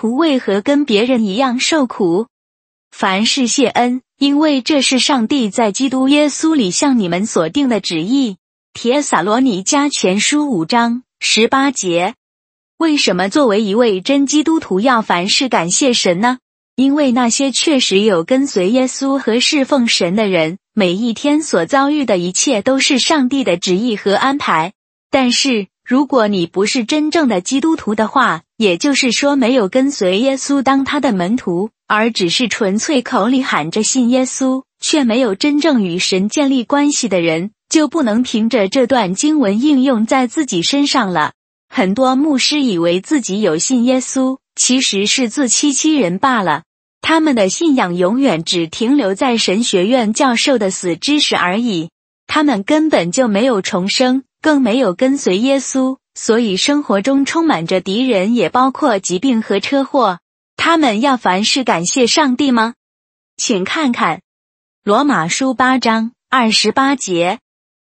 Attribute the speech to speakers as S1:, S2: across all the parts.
S1: 徒为何跟别人一样受苦？凡事谢恩，因为这是上帝在基督耶稣里向你们所定的旨意。帖撒罗尼迦前书五章十八节。为什么作为一位真基督徒要凡事感谢神呢？因为那些确实有跟随耶稣和侍奉神的人，每一天所遭遇的一切都是上帝的旨意和安排。但是，如果你不是真正的基督徒的话，也就是说没有跟随耶稣当他的门徒，而只是纯粹口里喊着信耶稣，却没有真正与神建立关系的人，就不能凭着这段经文应用在自己身上了。很多牧师以为自己有信耶稣，其实是自欺欺人罢了。他们的信仰永远只停留在神学院教授的死知识而已，他们根本就没有重生。更没有跟随耶稣，所以生活中充满着敌人，也包括疾病和车祸。他们要凡事感谢上帝吗？请看看罗马书八章二十八节。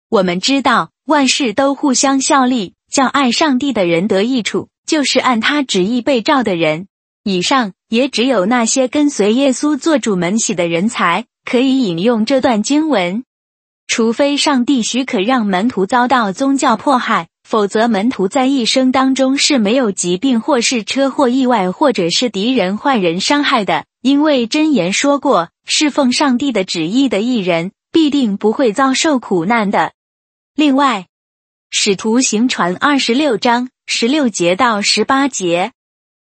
S1: 我们知道万事都互相效力，叫爱上帝的人得益处，就是按他旨意被召的人。以上也只有那些跟随耶稣做主门喜的人才可以引用这段经文。除非上帝许可让门徒遭到宗教迫害，否则门徒在一生当中是没有疾病，或是车祸意外，或者是敌人坏人伤害的。因为真言说过，侍奉上帝的旨意的一人必定不会遭受苦难的。另外，《使徒行传》二十六章十六节到十八节，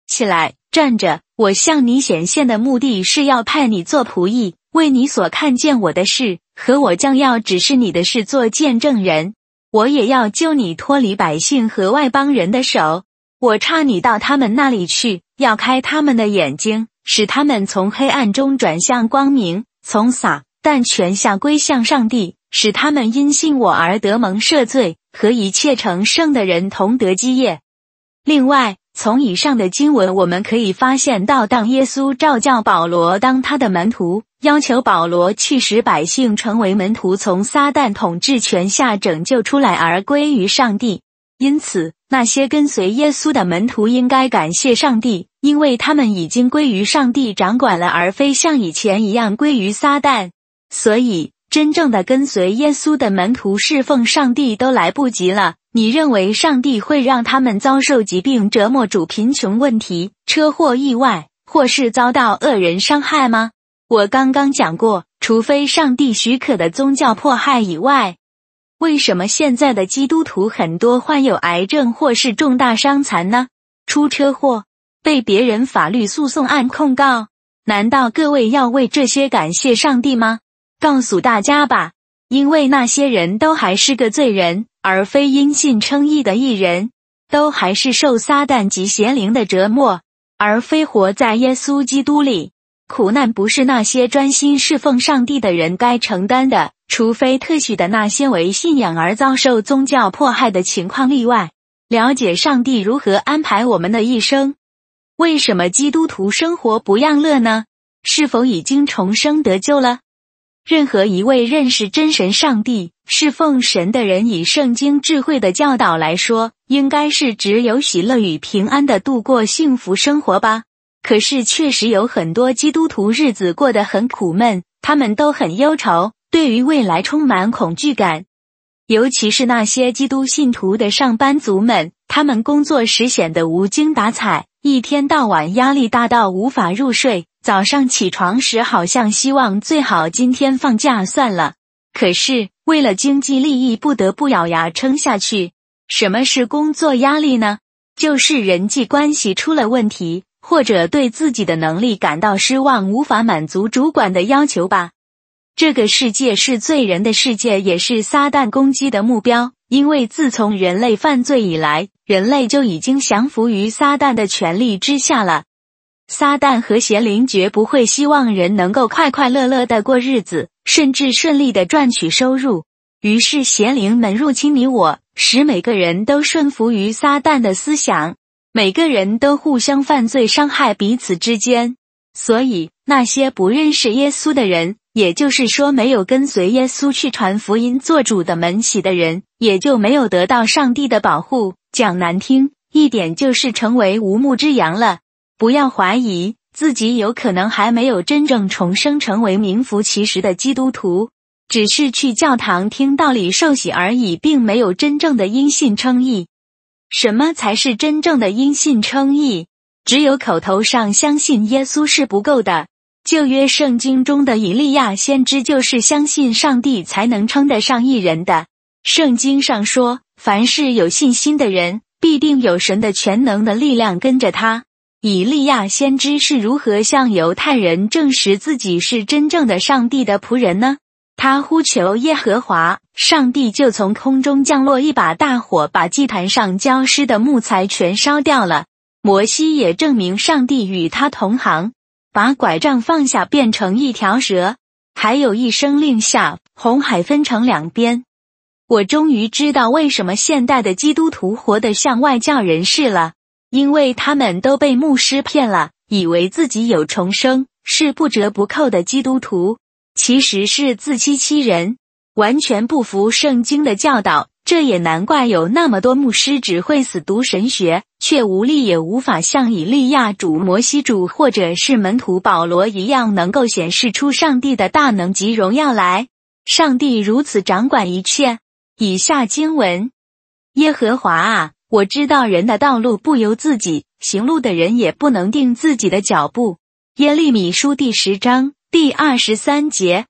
S1: 起来站着，我向你显现的目的是要派你做仆役，为你所看见我的事。和我将要指示你的事做见证人，我也要救你脱离百姓和外邦人的手。我差你到他们那里去，要开他们的眼睛，使他们从黑暗中转向光明，从撒但全下归向上帝，使他们因信我而得蒙赦罪，和一切成圣的人同得基业。另外。从以上的经文，我们可以发现到，当耶稣召教保罗当他的门徒，要求保罗去使百姓成为门徒，从撒旦统治权下拯救出来而归于上帝。因此，那些跟随耶稣的门徒应该感谢上帝，因为他们已经归于上帝掌管了，而非像以前一样归于撒旦。所以，真正的跟随耶稣的门徒侍奉上帝都来不及了。你认为上帝会让他们遭受疾病折磨、主贫穷问题、车祸意外，或是遭到恶人伤害吗？我刚刚讲过，除非上帝许可的宗教迫害以外，为什么现在的基督徒很多患有癌症或是重大伤残呢？出车祸，被别人法律诉讼案控告，难道各位要为这些感谢上帝吗？告诉大家吧，因为那些人都还是个罪人。而非因信称义的艺人，都还是受撒旦及邪灵的折磨，而非活在耶稣基督里。苦难不是那些专心侍奉上帝的人该承担的，除非特许的那些为信仰而遭受宗教迫害的情况例外。了解上帝如何安排我们的一生，为什么基督徒生活不样乐呢？是否已经重生得救了？任何一位认识真神上帝、侍奉神的人，以圣经智慧的教导来说，应该是只有喜乐与平安的度过幸福生活吧。可是，确实有很多基督徒日子过得很苦闷，他们都很忧愁，对于未来充满恐惧感。尤其是那些基督信徒的上班族们，他们工作时显得无精打采，一天到晚压力大到无法入睡。早上起床时，好像希望最好今天放假算了。可是为了经济利益，不得不咬牙撑下去。什么是工作压力呢？就是人际关系出了问题，或者对自己的能力感到失望，无法满足主管的要求吧。这个世界是罪人的世界，也是撒旦攻击的目标。因为自从人类犯罪以来，人类就已经降服于撒旦的权力之下了。撒旦和邪灵绝不会希望人能够快快乐乐的过日子，甚至顺利的赚取收入。于是邪灵们入侵你我，使每个人都顺服于撒旦的思想，每个人都互相犯罪，伤害彼此之间。所以那些不认识耶稣的人，也就是说没有跟随耶稣去传福音、做主的门喜的人，也就没有得到上帝的保护。讲难听一点，就是成为无牧之羊了。不要怀疑自己有可能还没有真正重生，成为名副其实的基督徒，只是去教堂听道理、受洗而已，并没有真正的因信称义。什么才是真正的因信称义？只有口头上相信耶稣是不够的。旧约圣经中的以利亚先知就是相信上帝才能称得上一人的。圣经上说，凡是有信心的人，必定有神的全能的力量跟着他。以利亚先知是如何向犹太人证实自己是真正的上帝的仆人呢？他呼求耶和华，上帝就从空中降落一把大火，把祭坛上浇湿的木材全烧掉了。摩西也证明上帝与他同行。把拐杖放下，变成一条蛇，还有一声令下，红海分成两边。我终于知道为什么现代的基督徒活得像外教人士了，因为他们都被牧师骗了，以为自己有重生，是不折不扣的基督徒，其实是自欺欺人，完全不服圣经的教导。这也难怪有那么多牧师只会死读神学，却无力也无法像以利亚主、摩西主或者是门徒保罗一样，能够显示出上帝的大能及荣耀来。上帝如此掌管一切。以下经文：耶和华啊，我知道人的道路不由自己，行路的人也不能定自己的脚步。耶利米书第十章第二十三节。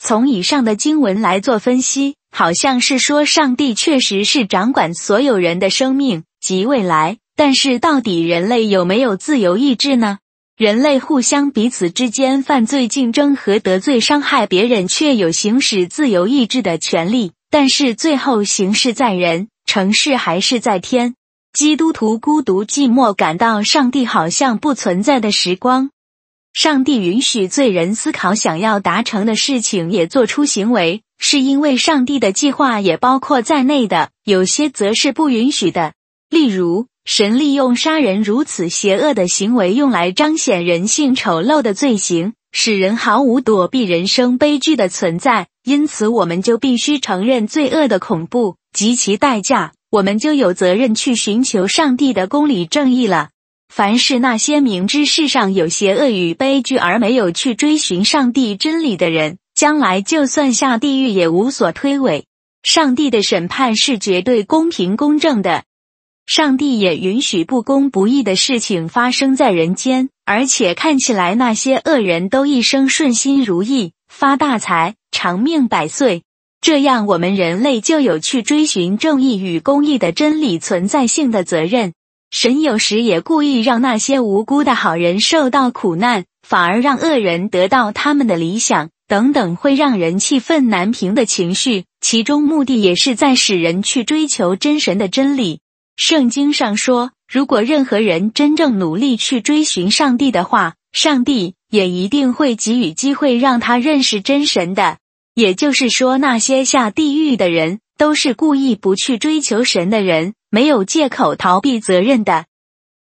S1: 从以上的经文来做分析。好像是说上帝确实是掌管所有人的生命及未来，但是到底人类有没有自由意志呢？人类互相彼此之间犯罪、竞争和得罪、伤害别人，却有行使自由意志的权利。但是最后行事在人，城市还是在天。基督徒孤独寂寞，感到上帝好像不存在的时光。上帝允许罪人思考想要达成的事情，也做出行为。是因为上帝的计划也包括在内的，有些则是不允许的。例如，神利用杀人如此邪恶的行为，用来彰显人性丑陋的罪行，使人毫无躲避人生悲剧的存在。因此，我们就必须承认罪恶的恐怖及其代价，我们就有责任去寻求上帝的公理正义了。凡是那些明知世上有邪恶与悲剧而没有去追寻上帝真理的人。将来就算下地狱也无所推诿。上帝的审判是绝对公平公正的，上帝也允许不公不义的事情发生在人间，而且看起来那些恶人都一生顺心如意，发大财，长命百岁。这样，我们人类就有去追寻正义与公义的真理存在性的责任。神有时也故意让那些无辜的好人受到苦难，反而让恶人得到他们的理想。等等会让人气愤难平的情绪，其中目的也是在使人去追求真神的真理。圣经上说，如果任何人真正努力去追寻上帝的话，上帝也一定会给予机会让他认识真神的。也就是说，那些下地狱的人都是故意不去追求神的人，没有借口逃避责任的。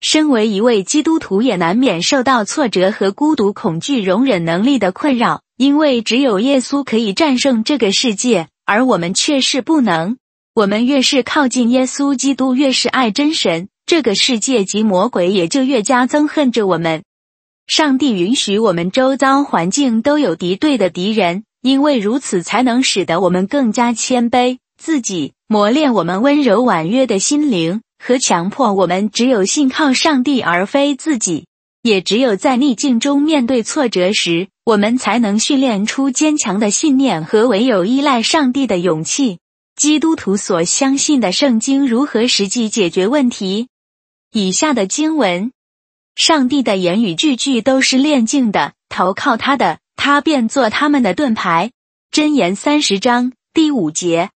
S1: 身为一位基督徒，也难免受到挫折和孤独、恐惧、容忍能力的困扰。因为只有耶稣可以战胜这个世界，而我们却是不能。我们越是靠近耶稣基督，越是爱真神，这个世界及魔鬼也就越加憎恨着我们。上帝允许我们周遭环境都有敌对的敌人，因为如此才能使得我们更加谦卑自己，磨练我们温柔婉约的心灵，和强迫我们只有信靠上帝而非自己。也只有在逆境中面对挫折时，我们才能训练出坚强的信念和唯有依赖上帝的勇气。基督徒所相信的圣经如何实际解决问题？以下的经文：上帝的言语句句都是炼净的，投靠他的，他便做他们的盾牌。箴言三十章第五节。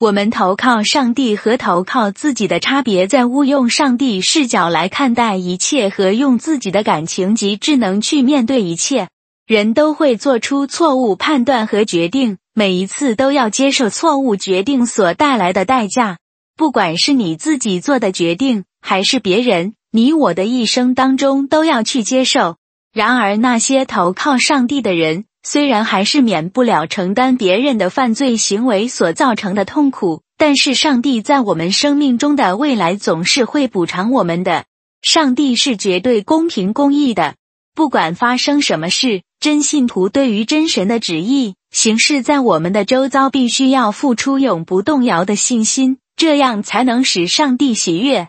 S1: 我们投靠上帝和投靠自己的差别，在误用上帝视角来看待一切，和用自己的感情及智能去面对一切。人都会做出错误判断和决定，每一次都要接受错误决定所带来的代价。不管是你自己做的决定，还是别人，你我的一生当中都要去接受。然而，那些投靠上帝的人。虽然还是免不了承担别人的犯罪行为所造成的痛苦，但是上帝在我们生命中的未来总是会补偿我们的。上帝是绝对公平公义的，不管发生什么事，真信徒对于真神的旨意行事在我们的周遭，必须要付出永不动摇的信心，这样才能使上帝喜悦。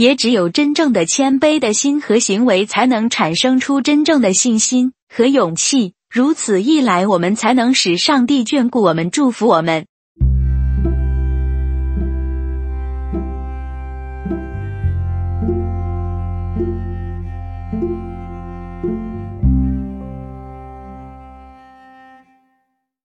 S1: 也只有真正的谦卑的心和行为，才能产生出真正的信心和勇气。如此一来，我们才能使上帝眷顾我们，祝福我们。